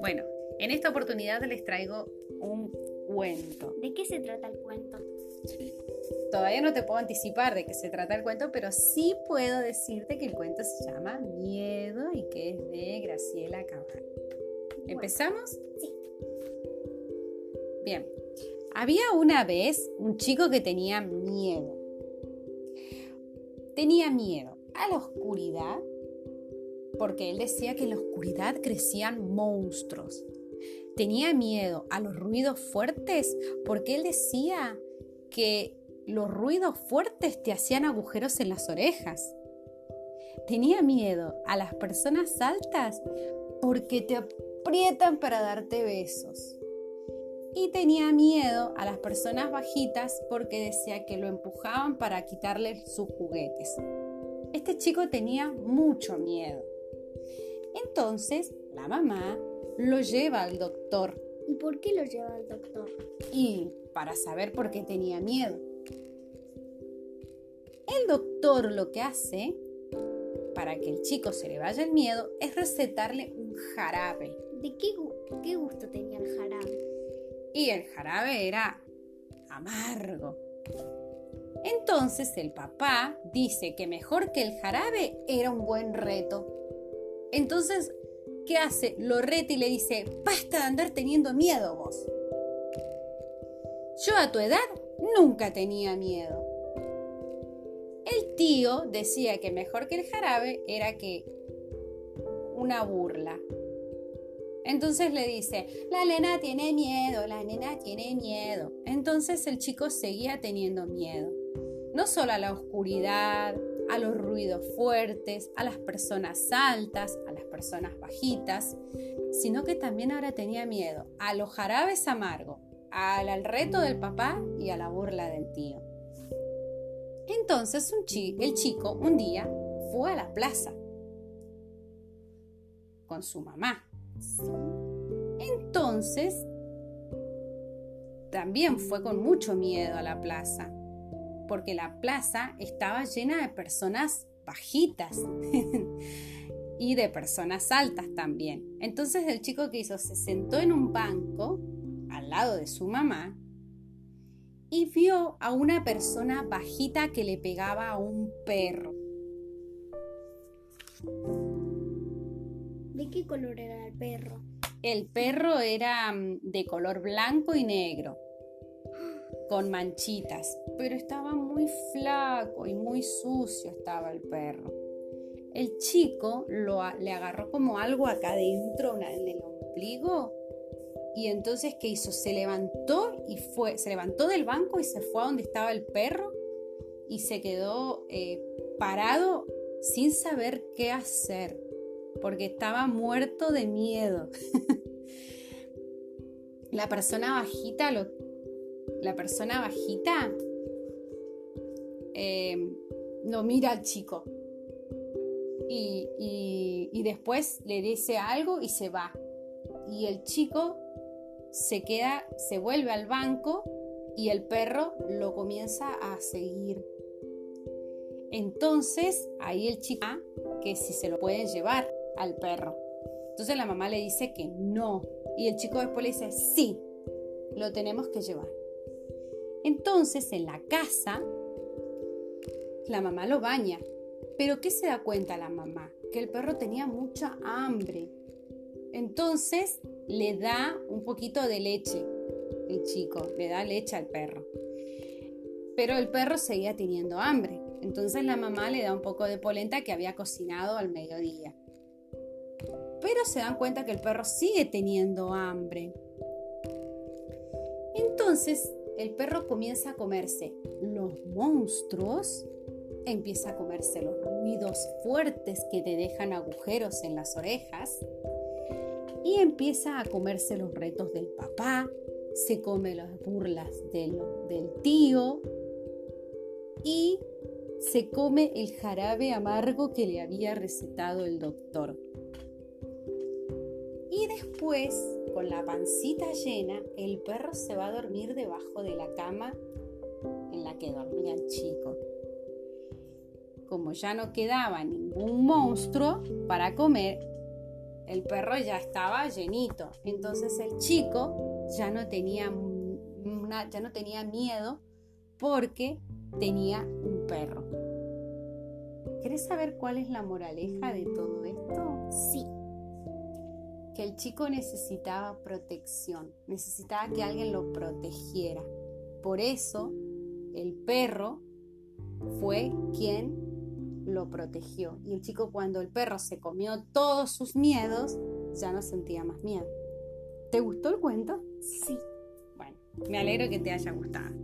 Bueno, en esta oportunidad les traigo un cuento. ¿De qué se trata el cuento? Todavía no te puedo anticipar de qué se trata el cuento, pero sí puedo decirte que el cuento se llama Miedo y que es de Graciela Cabal. ¿Empezamos? Sí. Bien. Había una vez un chico que tenía miedo. Tenía miedo a la oscuridad porque él decía que en la oscuridad crecían monstruos. Tenía miedo a los ruidos fuertes porque él decía que los ruidos fuertes te hacían agujeros en las orejas. Tenía miedo a las personas altas porque te aprietan para darte besos y tenía miedo a las personas bajitas porque decía que lo empujaban para quitarle sus juguetes. Este chico tenía mucho miedo. Entonces la mamá lo lleva al doctor. ¿Y por qué lo lleva al doctor? Y para saber por qué tenía miedo. El doctor lo que hace para que el chico se le vaya el miedo es recetarle un jarabe. ¿De qué, qué gusto tenía el jarabe? y el jarabe era amargo. Entonces el papá dice que mejor que el jarabe era un buen reto. Entonces, ¿qué hace? Lo reta y le dice, basta de andar teniendo miedo vos. Yo a tu edad nunca tenía miedo. El tío decía que mejor que el jarabe era que una burla. Entonces le dice, la nena tiene miedo, la nena tiene miedo. Entonces el chico seguía teniendo miedo. No solo a la oscuridad, a los ruidos fuertes, a las personas altas, a las personas bajitas, sino que también ahora tenía miedo a los jarabes amargos, al, reto del papá y a la burla del tío. Entonces el chico un día fue a la plaza con su mamá entonces, también fue con mucho miedo a la plaza, porque la plaza estaba llena de personas bajitas y de personas altas también. Entonces el chico que hizo se sentó en un banco al lado de su mamá y vio a una persona bajita que le pegaba a un perro. ¿De qué color era el perro? El perro era mm, de color blanco y negro, con manchitas, pero estaba muy flaco y muy sucio estaba el perro. El chico lo, le agarró como algo acá adentro, en el ombligo, y entonces ¿qué hizo? Se levantó y fue, se levantó del banco y se fue a donde estaba el perro y se quedó eh, parado sin saber qué hacer porque estaba muerto de miedo. la persona bajita, lo, la persona bajita eh, no mira al chico y, y después le dice algo y se va. Y el chico se queda, se vuelve al banco y el perro lo comienza a seguir. Entonces ahí el chico que si se lo pueden llevar al perro. Entonces la mamá le dice que no. Y el chico después le dice, sí, lo tenemos que llevar. Entonces en la casa, la mamá lo baña. Pero ¿qué se da cuenta la mamá? Que el perro tenía mucha hambre. Entonces le da un poquito de leche, el chico, le da leche al perro. Pero el perro seguía teniendo hambre. Entonces la mamá le da un poco de polenta que había cocinado al mediodía pero se dan cuenta que el perro sigue teniendo hambre. Entonces el perro comienza a comerse los monstruos, empieza a comerse los ruidos fuertes que te dejan agujeros en las orejas y empieza a comerse los retos del papá, se come las burlas del, del tío y se come el jarabe amargo que le había recetado el doctor. Después, con la pancita llena, el perro se va a dormir debajo de la cama en la que dormía el chico. como ya no quedaba ningún monstruo para comer, el perro ya estaba llenito. Entonces el chico ya no tenía, ya no tenía miedo porque tenía un perro. ¿Querés saber cuál es la moraleja de todo esto? Sí. Que el chico necesitaba protección, necesitaba que alguien lo protegiera. Por eso el perro fue quien lo protegió. Y el chico cuando el perro se comió todos sus miedos, ya no sentía más miedo. ¿Te gustó el cuento? Sí. Bueno, me alegro que te haya gustado.